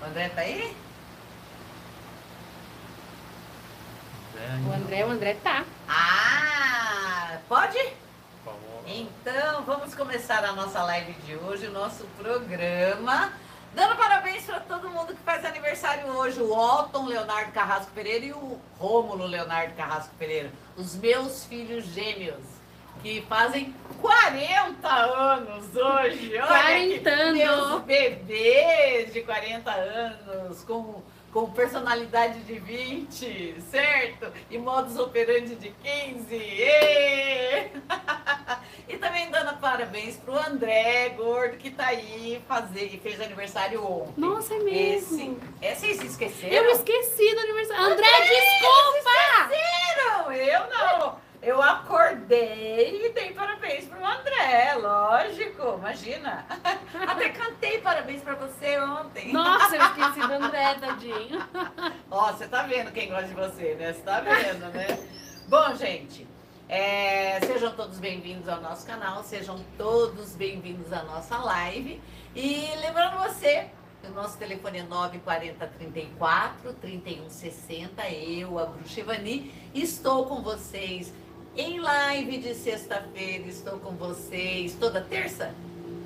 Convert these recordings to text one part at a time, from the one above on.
O André tá aí? O André, o André tá. Ah, pode? Então, vamos começar a nossa live de hoje, o nosso programa. Dando parabéns para todo mundo que faz aniversário hoje, o Otton Leonardo Carrasco Pereira e o Rômulo Leonardo Carrasco Pereira, os meus filhos gêmeos, que fazem 40 anos hoje. Olha que Quarentando. meus bebês de 40 anos, com, com personalidade de 20, certo? E modus operandi de 15. Ê! E também dando parabéns pro André Gordo, que tá aí fazer, fez aniversário ontem. Nossa, é mesmo. Esse, é, vocês esqueceram? Eu esqueci do aniversário. André, desculpa! Esqueceram! Eu não. Eu acordei e dei parabéns pro André, lógico, imagina. Até cantei parabéns pra você ontem. Nossa, eu esqueci do André, tadinho. Ó, você tá vendo quem gosta de você, né? Você tá vendo, né? Bom, gente, é, sejam todos bem-vindos ao nosso canal, sejam todos bem-vindos à nossa live. E lembrando você, o nosso telefone é 940 34 3160. Eu, a Bruxa Ivani, estou com vocês em live de sexta-feira. Estou com vocês toda terça?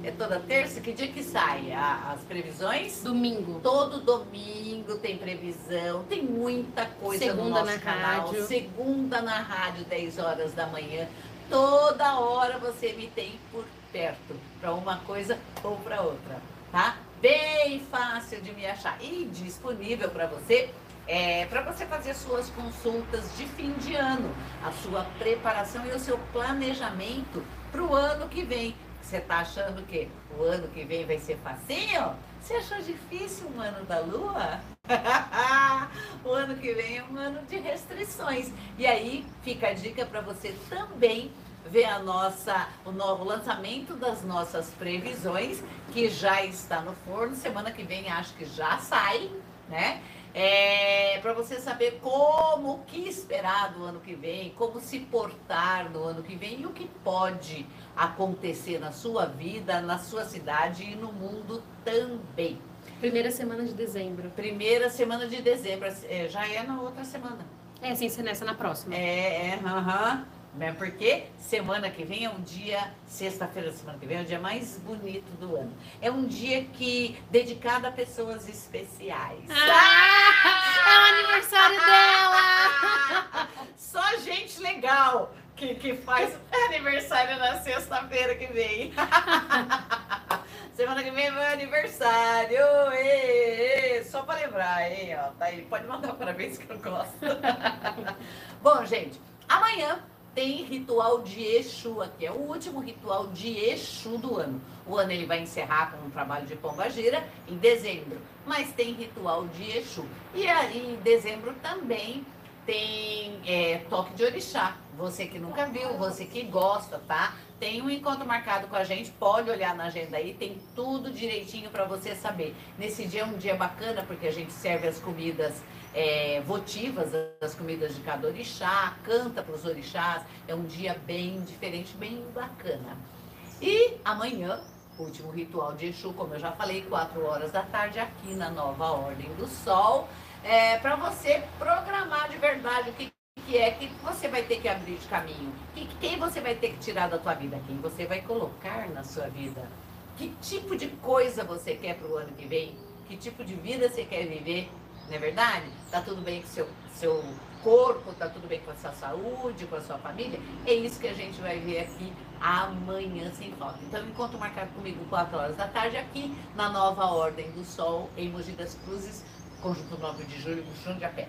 É toda terça? Que dia que sai a- as previsões? Domingo. Todo domingo tem previsão, tem muita coisa no Segunda nosso na canal. rádio. Segunda na rádio, 10 horas da manhã. Toda hora você me tem por perto, para uma coisa ou para outra, tá? Bem fácil de me achar e disponível para você. É, para você fazer suas consultas de fim de ano, a sua preparação e o seu planejamento para o ano que vem. Você tá achando que o ano que vem vai ser facinho? Você achou difícil um ano da lua? o ano que vem é um ano de restrições. E aí fica a dica para você também ver a nossa, o novo lançamento das nossas previsões, que já está no forno. Semana que vem acho que já sai, né? É, para você saber como, o que esperar do ano que vem, como se portar no ano que vem e o que pode acontecer na sua vida, na sua cidade e no mundo também. Primeira semana de dezembro. Primeira semana de dezembro, é, já é na outra semana. É, sem ser nessa, na próxima. É, é, aham. Né? Porque semana que vem é um dia, sexta-feira da semana que vem é o dia mais bonito do ano. É um dia que dedicado a pessoas especiais. Ah, é o aniversário dela! Só gente legal que, que faz aniversário na sexta-feira que vem. Semana que vem é meu aniversário. Ê, ê, só pra lembrar, hein? Ó, tá aí. Pode mandar parabéns que eu gosto. Bom, gente, amanhã tem ritual de Exu aqui. É o último ritual de Exu do ano. O ano ele vai encerrar com um trabalho de pomba gira em dezembro. Mas tem ritual de Exu. E aí, em dezembro também tem é, toque de orixá. Você que nunca viu, você que gosta, tá? Tem um encontro marcado com a gente, pode olhar na agenda aí, tem tudo direitinho para você saber. Nesse dia é um dia bacana porque a gente serve as comidas é, votivas, as comidas de cada orixá, canta para os orixás. É um dia bem diferente, bem bacana. E amanhã, último ritual de Exu, como eu já falei, 4 horas da tarde aqui na Nova Ordem do Sol, é, para você programar de verdade o que, que é que você vai ter que abrir de caminho, que, quem você vai ter que tirar da tua vida, quem você vai colocar na sua vida, que tipo de coisa você quer para o ano que vem, que tipo de vida você quer viver, não é verdade? Tá tudo bem com seu, seu corpo, tá tudo bem com a sua saúde, com a sua família? É isso que a gente vai ver aqui amanhã sem falta. Então, encontro marcado comigo 4 horas da tarde aqui na Nova Ordem do Sol, em Mogi das Cruzes, Conjunto 9 de Julho, Chão de Apé.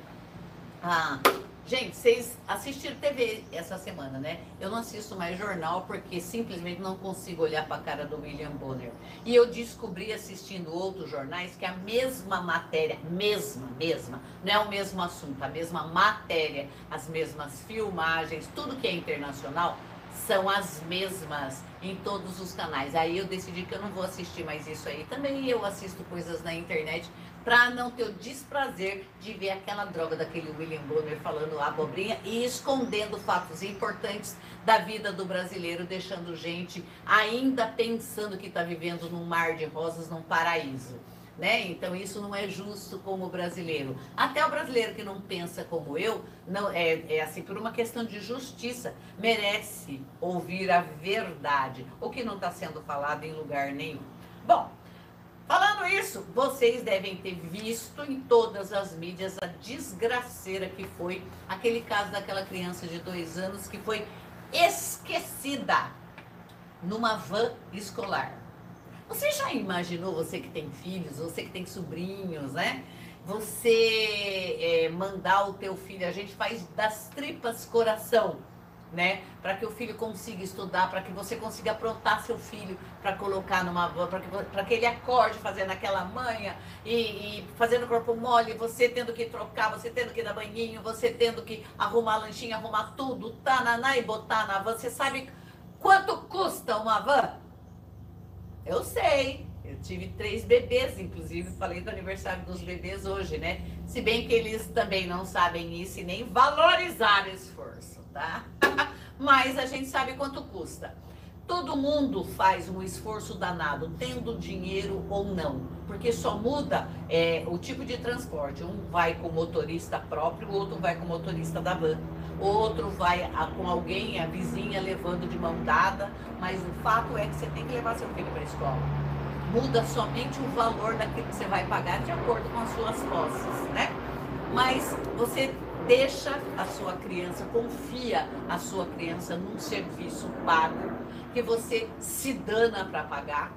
Ah, gente, vocês assistiram TV essa semana, né? Eu não assisto mais jornal porque simplesmente não consigo olhar para a cara do William Bonner. E eu descobri assistindo outros jornais que a mesma matéria, mesma, mesma, não é o mesmo assunto, a mesma matéria, as mesmas filmagens, tudo que é internacional são as mesmas em todos os canais. Aí eu decidi que eu não vou assistir mais isso aí. Também eu assisto coisas na internet para não ter o desprazer de ver aquela droga daquele William Bonner falando abobrinha e escondendo fatos importantes da vida do brasileiro, deixando gente ainda pensando que está vivendo num mar de rosas, num paraíso. Né? Então isso não é justo como brasileiro. Até o brasileiro que não pensa como eu, não é, é assim por uma questão de justiça, merece ouvir a verdade, o que não está sendo falado em lugar nenhum. Bom, falando isso, vocês devem ter visto em todas as mídias a desgraceira que foi aquele caso daquela criança de dois anos que foi esquecida numa van escolar. Você já imaginou, você que tem filhos, você que tem sobrinhos, né? Você é, mandar o teu filho, a gente faz das tripas coração, né? Para que o filho consiga estudar, para que você consiga aprontar seu filho para colocar numa para que, que ele acorde fazendo aquela manha e, e fazendo corpo mole, você tendo que trocar, você tendo que dar banhinho, você tendo que arrumar lanchinho, arrumar tudo, tananá e botar na van. Você sabe quanto custa uma van? Eu sei. Eu tive três bebês, inclusive falei do aniversário dos bebês hoje, né? Se bem que eles também não sabem isso e nem valorizar esforço, tá? Mas a gente sabe quanto custa. Todo mundo faz um esforço danado, tendo dinheiro ou não, porque só muda é, o tipo de transporte. Um vai com motorista próprio, o outro vai com motorista da van outro vai a, com alguém, a vizinha levando de mão dada, mas o fato é que você tem que levar seu filho para a escola. Muda somente o valor daquilo que você vai pagar de acordo com as suas posses, né? Mas você deixa a sua criança, confia a sua criança num serviço pago que você se dana para pagar,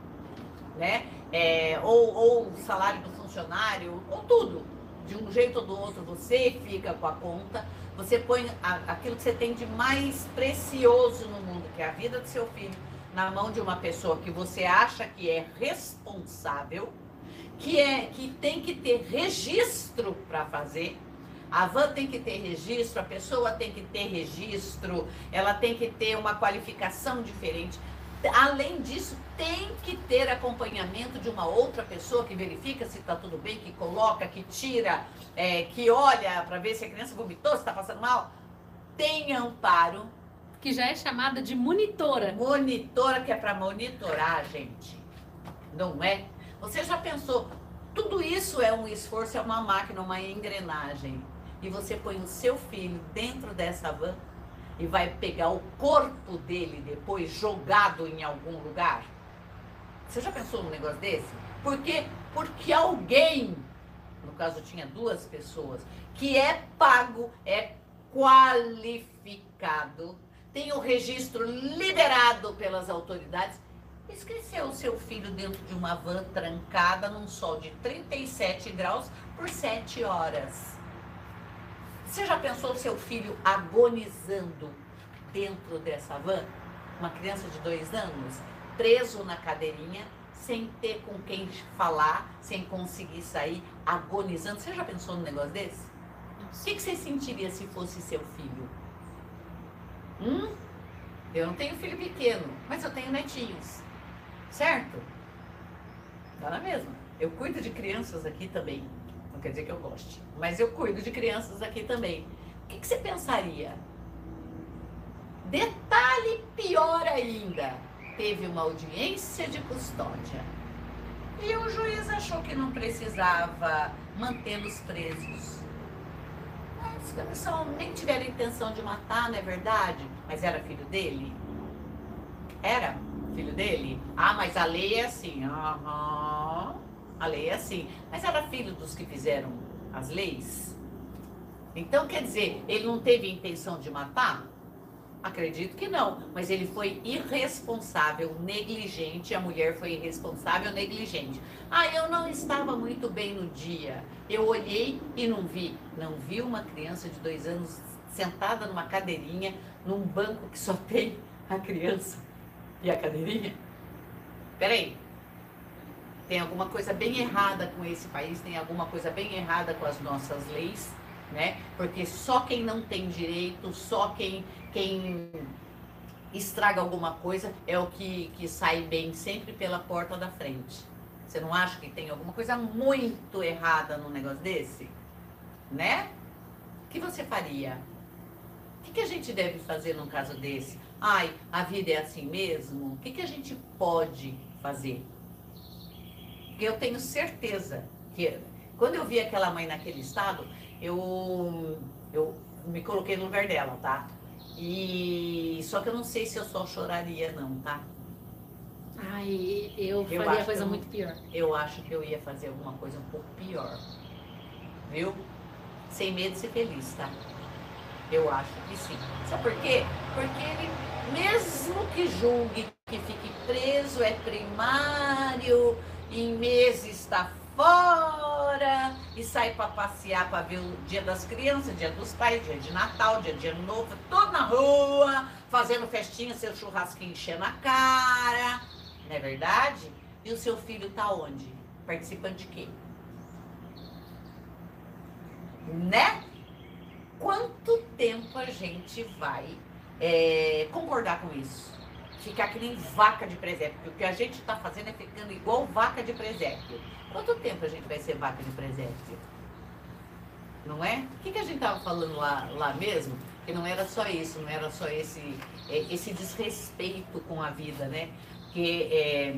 né? É, ou, o salário do funcionário, ou tudo. De um jeito ou do outro você fica com a conta você põe a, aquilo que você tem de mais precioso no mundo, que é a vida do seu filho, na mão de uma pessoa que você acha que é responsável, que é que tem que ter registro para fazer. A van tem que ter registro, a pessoa tem que ter registro, ela tem que ter uma qualificação diferente. Além disso, tem que ter acompanhamento de uma outra pessoa que verifica se está tudo bem, que coloca, que tira, é, que olha para ver se a criança vomitou, se está passando mal. Tem amparo. Que já é chamada de monitora. Monitora, que é para monitorar, gente. Não é? Você já pensou? Tudo isso é um esforço, é uma máquina, uma engrenagem. E você põe o seu filho dentro dessa van e vai pegar o corpo dele depois jogado em algum lugar? Você já pensou num negócio desse? Porque porque alguém, no caso tinha duas pessoas, que é pago, é qualificado, tem o registro liberado pelas autoridades, esqueceu o seu filho dentro de uma van trancada num sol de 37 graus por 7 horas. Você já pensou seu filho agonizando dentro dessa van? Uma criança de dois anos, preso na cadeirinha, sem ter com quem falar, sem conseguir sair, agonizando. Você já pensou num negócio desse? O que, que você sentiria se fosse seu filho? Hum? Eu não tenho filho pequeno, mas eu tenho netinhos. Certo? Dá na mesma. Eu cuido de crianças aqui também. Não quer dizer que eu goste. Mas eu cuido de crianças aqui também. O que, que você pensaria? Detalhe pior ainda: teve uma audiência de custódia. E o juiz achou que não precisava mantê-los presos. Mas só nem tiveram intenção de matar, não é verdade? Mas era filho dele? Era filho dele? Ah, mas a lei é assim. Aham. Uhum. A lei é assim. Mas era filho dos que fizeram as leis? Então, quer dizer, ele não teve intenção de matar? Acredito que não, mas ele foi irresponsável, negligente, a mulher foi irresponsável, negligente. Ah, eu não estava muito bem no dia. Eu olhei e não vi. Não vi uma criança de dois anos sentada numa cadeirinha, num banco que só tem a criança e a cadeirinha? Peraí, tem alguma coisa bem errada com esse país, tem alguma coisa bem errada com as nossas leis, né? Porque só quem não tem direito, só quem, quem estraga alguma coisa é o que, que sai bem sempre pela porta da frente. Você não acha que tem alguma coisa muito errada num negócio desse? Né? O que você faria? O que, que a gente deve fazer num caso desse? Ai, a vida é assim mesmo? O que, que a gente pode fazer? Porque eu tenho certeza que quando eu vi aquela mãe naquele estado, eu, eu me coloquei no lugar dela, tá? E só que eu não sei se eu só choraria, não, tá? Ai, eu, Eu faria coisa eu- muito pior. Eu acho que eu ia fazer alguma coisa um pouco pior. Viu? Sem medo de ser feliz, tá? Eu acho que sim. Sabe por quê? Porque ele, mesmo que julgue que fique preso, é primário, em meses está fora, e sai para passear para ver o dia das crianças, dia dos pais, dia de Natal, dia de Ano Novo, todo na rua, fazendo festinha, seu churrasquinho enchendo a cara. Não é verdade? E o seu filho tá onde? Participando de quê? Né? Quanto tempo a gente vai é, concordar com isso? Ficar que nem vaca de presépio. O que a gente está fazendo é ficando igual vaca de presépio. Quanto tempo a gente vai ser vaca de presépio? Não é? O que, que a gente estava falando lá, lá mesmo? Que não era só isso, não era só esse, é, esse desrespeito com a vida, né? Que é,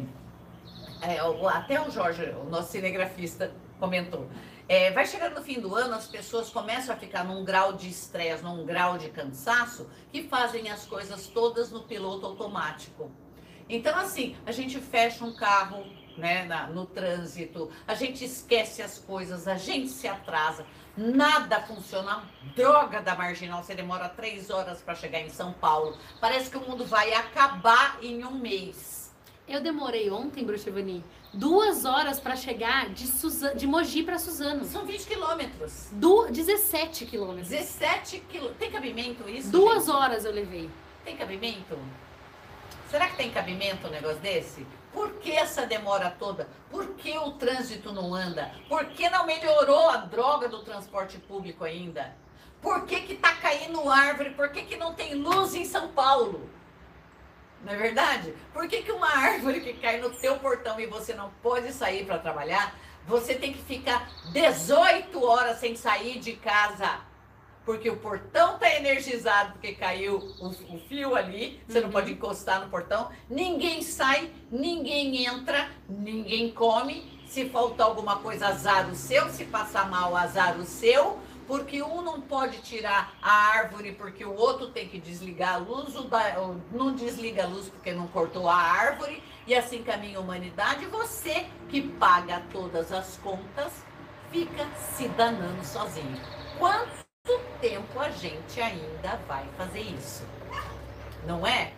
é, até o Jorge, o nosso cinegrafista, comentou. É, vai chegando no fim do ano, as pessoas começam a ficar num grau de estresse, num grau de cansaço, que fazem as coisas todas no piloto automático. Então, assim, a gente fecha um carro né, na- no trânsito, a gente esquece as coisas, a gente se atrasa, nada funciona. Droga da marginal, você demora três horas para chegar em São Paulo. Parece que o mundo vai acabar em um mês. Eu demorei ontem, Bruxevani, duas horas pra chegar de, Suza... de Mogi pra Suzano. São 20 quilômetros. Du... 17 quilômetros. 17 quilômetros. Tem cabimento isso? Duas gente? horas eu levei. Tem cabimento? Será que tem cabimento um negócio desse? Por que essa demora toda? Por que o trânsito não anda? Por que não melhorou a droga do transporte público ainda? Por que que tá caindo árvore? Por que que não tem luz em São Paulo? Não é verdade? Por que que uma árvore que cai no teu portão e você não pode sair para trabalhar, você tem que ficar 18 horas sem sair de casa? Porque o portão tá energizado, porque caiu o, o fio ali, você não Uhum. pode encostar no portão. Ninguém sai, ninguém entra, ninguém come. Se faltar alguma coisa, azar o seu. Se passar mal, azar o seu. Porque um não pode tirar a árvore porque o outro tem que desligar a luz, o da- o não desliga a luz porque não cortou a árvore, e assim caminha a humanidade. Você que paga todas as contas fica se danando sozinho. Quanto tempo a gente ainda vai fazer isso? Não é?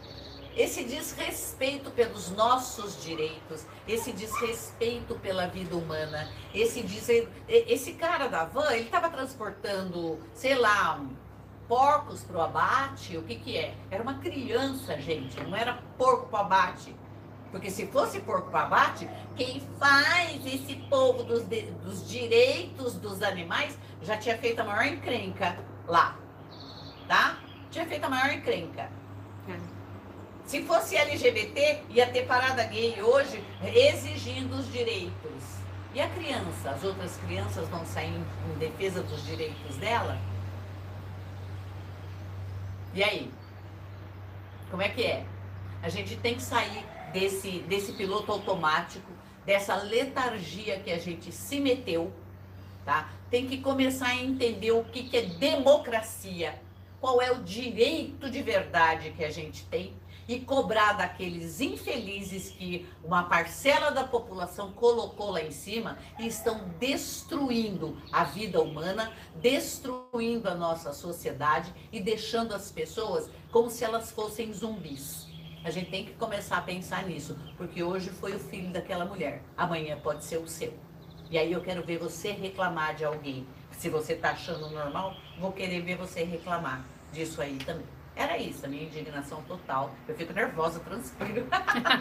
Esse desrespeito pelos nossos direitos, esse desrespeito pela vida humana, esse dizer, esse cara da van, ele estava transportando, sei lá, porcos para o abate, o que que é? Era uma criança, gente, não era porco para abate. Porque se fosse porco para abate, quem faz esse povo dos, dos direitos dos animais já tinha feito a maior encrenca lá, tá? Tinha feito a maior encrenca. É. Se fosse LGBT, ia ter parada gay hoje exigindo os direitos. E a criança? As outras crianças vão sair em, defesa dos direitos dela? E aí? Como é que é? A gente tem que sair desse, desse piloto automático, dessa letargia que a gente se meteu, tá? Tem que começar a entender o que, que é democracia, qual é o direito de verdade que a gente tem e cobrar daqueles infelizes que uma parcela da população colocou lá em cima e estão destruindo a vida humana, destruindo a nossa sociedade e deixando as pessoas como se elas fossem zumbis. A gente tem que começar a pensar nisso, porque hoje foi o filho daquela mulher, amanhã pode ser o seu. E aí eu quero ver você reclamar de alguém. Se você tá achando normal, vou querer ver você reclamar disso aí também. Era isso, a minha indignação total. Eu fico nervosa, transpiro.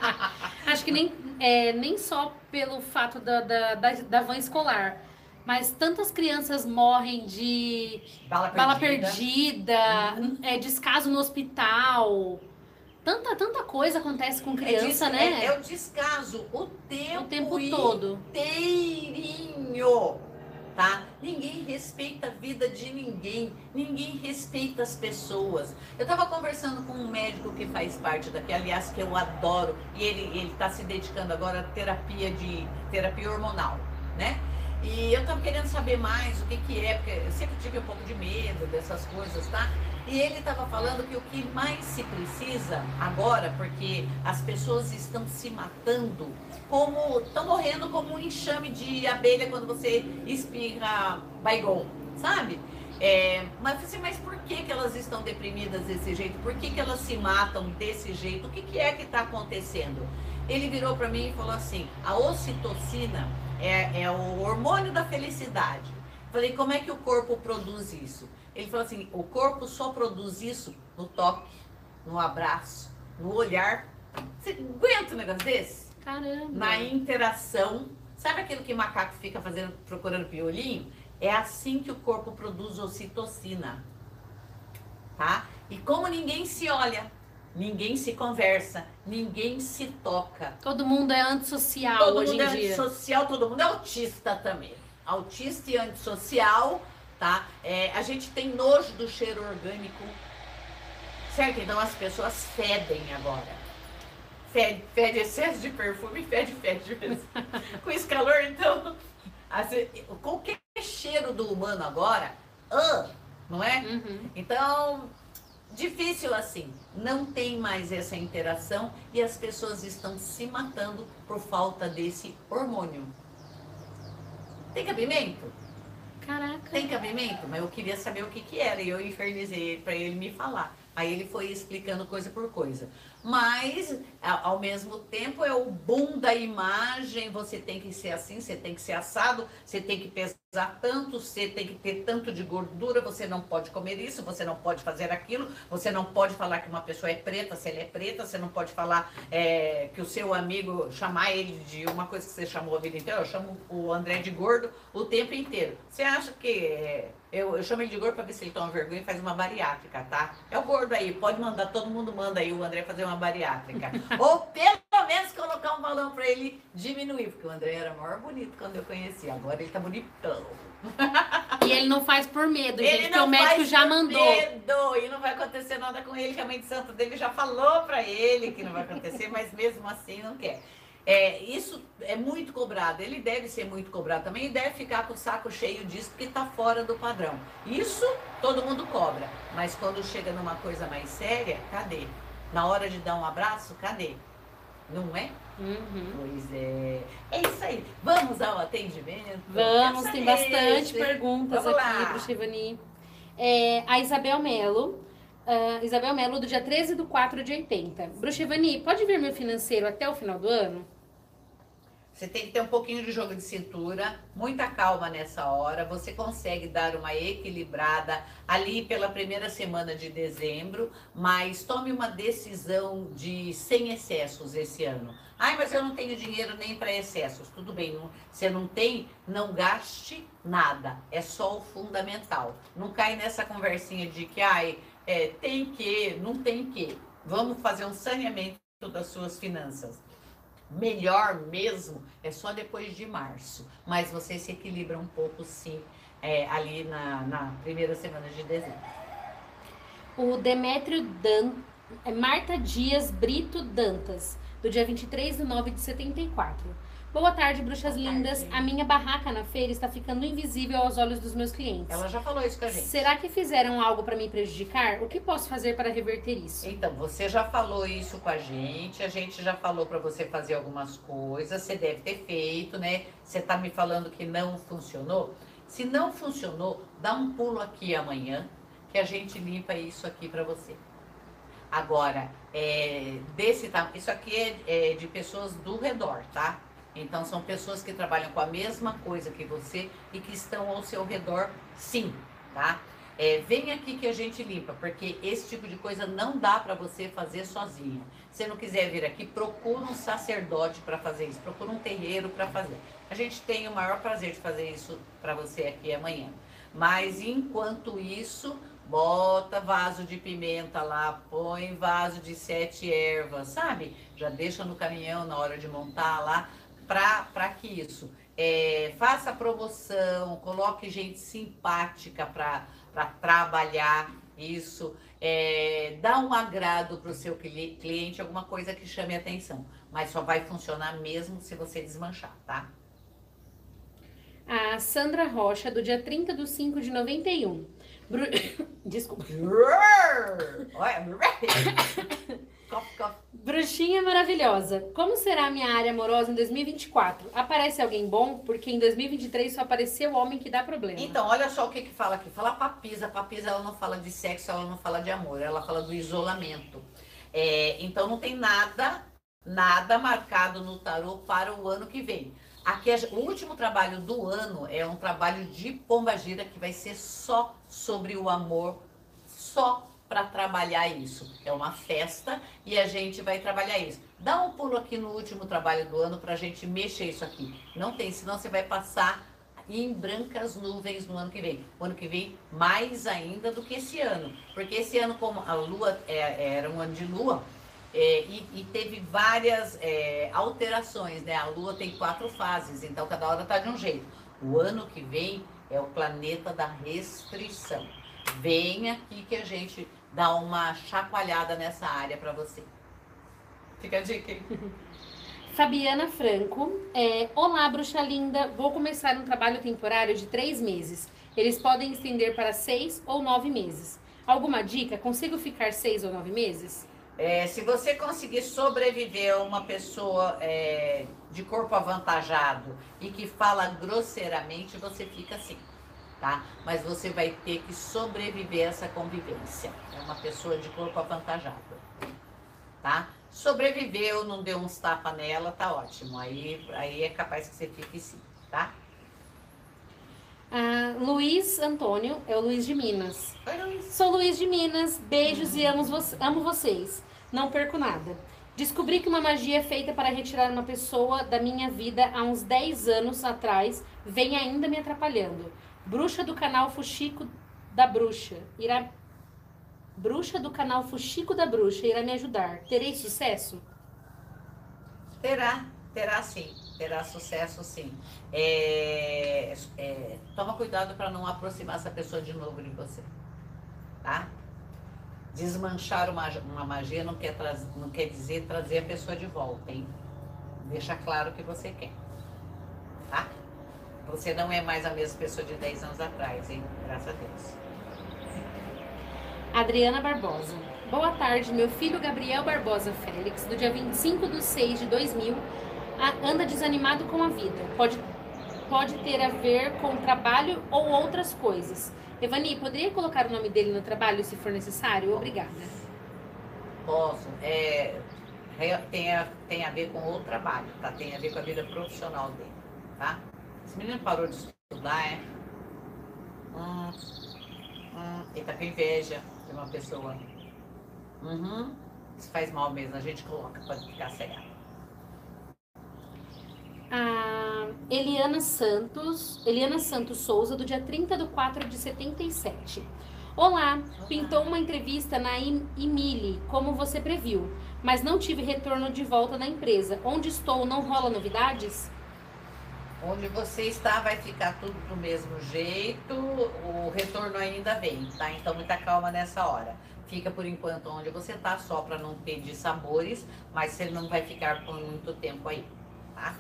Acho que nem, é, nem só pelo fato da, da, da, da van escolar, mas tantas crianças morrem de Bala perdida. bala perdida, é, descaso no hospital. Tanta, tanta coisa acontece com criança, é, né? É, é o descaso o tempo, o tempo todo. inteirinho, tá? Ninguém respeita a vida de ninguém. Ninguém respeita as pessoas. Eu estava conversando com um médico que faz parte daqui, aliás, que eu adoro, e ele está se dedicando agora à terapia de terapia hormonal, né? E eu estava querendo saber mais o que, que é, porque eu sempre tive um pouco de medo dessas coisas, tá? E ele estava falando que o que mais se precisa agora, porque as pessoas estão se matando, como estão morrendo como um enxame de abelha quando você espirra baigon, sabe? É, mas assim, mas por que, que elas estão deprimidas desse jeito? Por que, que elas se matam desse jeito? O que, que é que está acontecendo? Ele virou para mim e falou assim: a ocitocina é, é o hormônio da felicidade. Falei, como é que o corpo produz isso? Ele falou assim: o corpo só produz isso no toque, no abraço, no olhar. Você aguenta um negócio desse? Caramba! Na interação. Sabe aquilo que macaco fica fazendo, procurando piolinho? É assim que o corpo produz ocitocina. Tá? E como ninguém se olha, ninguém se conversa, ninguém se toca. Todo mundo é antissocial todo hoje mundo em é dia. antissocial, todo mundo é autista também. Autista e antissocial, tá? É, a gente tem nojo do cheiro orgânico, certo? Então as pessoas fedem agora. Fede, fede excesso de perfume, fede, fede. Com esse calor, então, assim, qualquer cheiro do humano agora, ah, não é? Uhum. Então, difícil assim. Não tem mais essa interação e as pessoas estão se matando por falta desse hormônio. Tem cabimento? Caraca. Tem cabimento? Mas eu queria saber o que, que era e eu infernizei para ele me falar. Aí ele foi explicando coisa por coisa. Mas, ao mesmo tempo, é o boom da imagem. Você tem que ser assim, você tem que ser assado, você tem que pesar tanto, você tem que ter tanto de gordura, você não pode comer isso, você não pode fazer aquilo, você não pode falar que uma pessoa é preta se ela é preta, você não pode falar é, que o seu amigo, chamar ele de uma coisa que você chamou a vida inteira. Eu chamo o André de gordo o tempo inteiro. Você acha que. é, eu, eu chamo ele de gordo para ver se ele toma vergonha e faz uma bariátrica, tá? É o gordo aí, pode mandar, todo mundo manda aí o André fazer uma bariátrica. Ou pelo menos colocar um balão para ele diminuir, porque o André era maior bonito quando eu conheci, agora ele tá bonitão. E ele não faz por medo, gente, Ele porque não o médico já mandou. Medo, e não vai acontecer nada com ele, que a mãe de santo dele já falou para ele que não vai acontecer, mas mesmo assim não quer. É, isso é muito cobrado, ele deve ser muito cobrado também e deve ficar com o saco cheio disso porque está fora do padrão. Isso todo mundo cobra, mas quando chega numa coisa mais séria, cadê? Na hora de dar um abraço, cadê? Não é? Uhum. Pois é. É isso aí. Vamos ao atendimento? Vamos, tem bastante gente. perguntas Vamos aqui lá. pro Chivani. É, a Isabel Melo. ah, Isabel Melo, do dia 13 do 4 de 80. Bruxivani, pode ver meu financeiro até o final do ano? Você tem que ter um pouquinho de jogo de cintura, muita calma nessa hora. Você consegue dar uma equilibrada ali pela primeira semana de dezembro, mas tome uma decisão de sem excessos esse ano. Ai, mas eu não tenho dinheiro nem para excessos. Tudo bem, não- você não tem, não gaste nada. É só o fundamental. Não cai nessa conversinha de que ai, é, tem que, não tem que. Vamos fazer um saneamento das suas finanças melhor mesmo é só depois de março. Mas você se equilibra um pouco, sim, é, ali na, na primeira semana de dezembro. O Demétrio Dan... é Marta Dias Brito Dantas, do dia 23 de 9 de 74. Boa tarde, bruxas Boa lindas. tarde. A minha barraca na feira está ficando invisível aos olhos dos meus clientes. Ela já falou isso com a gente. Será que fizeram algo para me prejudicar? O que posso fazer para reverter isso? Então, você já falou isso com a gente, a gente já falou para você fazer algumas coisas, você deve ter feito, né? Você tá me falando que não funcionou? Se não funcionou, dá um pulo aqui amanhã, que a gente limpa isso aqui para você. Agora, é, desse tamanho, isso aqui é, é de pessoas do redor, tá? Então, são pessoas que trabalham com a mesma coisa que você e que estão ao seu redor, sim, tá? É, vem aqui que a gente limpa, porque esse tipo de coisa não dá para você fazer sozinho. Se não quiser vir aqui, procura um sacerdote para fazer isso, procura um terreiro para fazer. A gente tem o maior prazer de fazer isso para você aqui amanhã. Mas enquanto isso, bota vaso de pimenta lá, põe vaso de sete ervas, sabe? Já deixa no caminhão na hora de montar lá, para que isso. é, faça promoção, coloque gente simpática para trabalhar isso, é, dá um agrado para o seu cliente, alguma coisa que chame atenção. Mas só vai funcionar mesmo se você desmanchar, tá? A Sandra Rocha, do dia 30 de 5 de 91. Bru... Desculpa. Bruxinha maravilhosa. Como será a minha área amorosa em 2024? Aparece alguém bom? Porque em 2023 só apareceu o homem que dá problema. Então, olha só o que que fala aqui. Fala papisa. Papisa, ela não fala de sexo, ela não fala de amor. Ela fala do isolamento. É, então, não tem nada, nada marcado no tarô para o ano que vem. Aqui, o último trabalho do ano é um trabalho de pombagira que vai ser só sobre o amor, só para trabalhar isso. É uma festa e a gente vai trabalhar isso. Dá um pulo aqui no último trabalho do ano para a gente mexer isso aqui. Não tem, senão você vai passar em brancas nuvens no ano que vem. O ano que vem, mais ainda do que esse ano. Porque esse ano, como a lua é, era um ano de lua, é, e, e, teve várias é, alterações, né? A lua tem quatro fases, então cada hora está de um jeito. O ano que vem é o planeta da restrição. Vem aqui que a gente dar uma chacoalhada nessa área para você. Fica a dica. Fabiana Franco, é, olá bruxa linda, vou começar um trabalho temporário de três meses. Eles podem estender para seis ou nove meses. Alguma dica? Consigo ficar seis ou nove meses? É, se você conseguir sobreviver a uma pessoa é, de corpo avantajado e que fala grosseiramente, você fica assim tá? Mas você vai ter que sobreviver a essa convivência. É uma pessoa de corpo avantajado, tá? Sobreviveu, não deu uns tapas nela, tá ótimo. Aí, aí é capaz que você fique sim, tá? Ah, Luiz Antônio, é o Luiz de Minas. Oi, Luiz. Sou Luiz de Minas, beijos uhum. e amo, vo amo vocês. Não perco nada. Descobri que uma magia é feita para retirar uma pessoa da minha vida há uns 10 anos atrás vem ainda me atrapalhando. Bruxa do canal Fuxico da Bruxa irá. Bruxa do canal Fuxico da Bruxa irá me ajudar. Terei sucesso? Terá, terá sim. Terá sucesso sim. É, é, toma cuidado para não aproximar essa pessoa de novo de você. Tá? Desmanchar uma, uma magia não quer, não quer dizer trazer a pessoa de volta, hein? Deixa claro o que você quer. Tá? Você não é mais a mesma pessoa de 10 anos atrás, hein? Graças a Deus. Adriana Barbosa. Boa tarde, meu filho Gabriel Barbosa Félix, do dia 25 de 6 de 2000, anda desanimado com a vida. Pode, pode ter a ver com trabalho ou outras coisas. Evani, poderia colocar o nome dele no trabalho se for necessário? Obrigada. Posso. É, tem, a, tem a ver com o trabalho, tá? Tem a ver com a vida profissional dele, tá? Esse menino parou de estudar, é? Hum, hum, ele tá com inveja de uma pessoa. Uhum. Isso faz mal mesmo, a gente coloca para ficar cega. A Eliana Santos, Eliana Santos Souza, do dia 30 de 4 de 77. Olá, Olá. pintou uma entrevista na Emile, como você previu, mas não tive retorno de volta na empresa. Onde estou, não rola novidades? Onde você está vai ficar tudo do mesmo jeito, o retorno ainda vem, tá? Então muita calma nessa hora. Fica por enquanto onde você está, só para não pedir sabores, mas você não vai ficar por muito tempo aí, tá?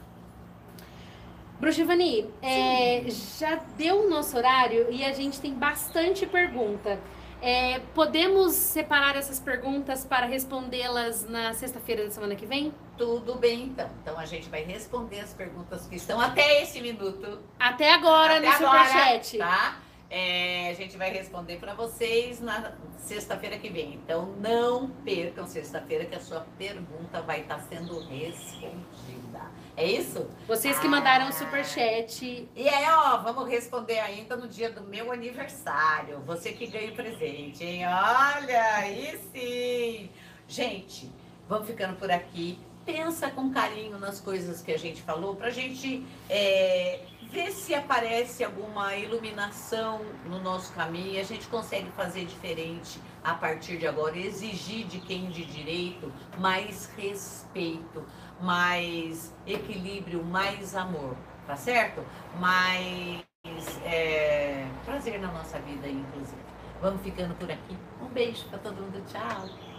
Bruxivani, é, já deu o nosso horário e a gente tem bastante pergunta. É, podemos separar essas perguntas para respondê-las na sexta-feira da semana que vem? Tudo bem, então. Então a gente vai responder as perguntas que estão até esse minuto. Até agora até no Superchat. Tá? É, a gente vai responder para vocês na sexta-feira que vem. Então não percam sexta-feira que a sua pergunta vai estar sendo respondida. É isso? Vocês que mandaram o super chat. E aí, ó, vamos responder ainda no dia do meu aniversário. Você que ganha o presente, hein? Olha, aí sim! Gente, vamos ficando por aqui. Pensa com carinho nas coisas que a gente falou, pra gente é, ver se aparece alguma iluminação no nosso caminho. A gente consegue fazer diferente a partir de agora, exigir de quem de direito mais respeito mais equilíbrio, mais amor. tá certo? Mas é prazer na nossa vida, inclusive. Vamos ficando por aqui. Um beijo para todo mundo. Tchau.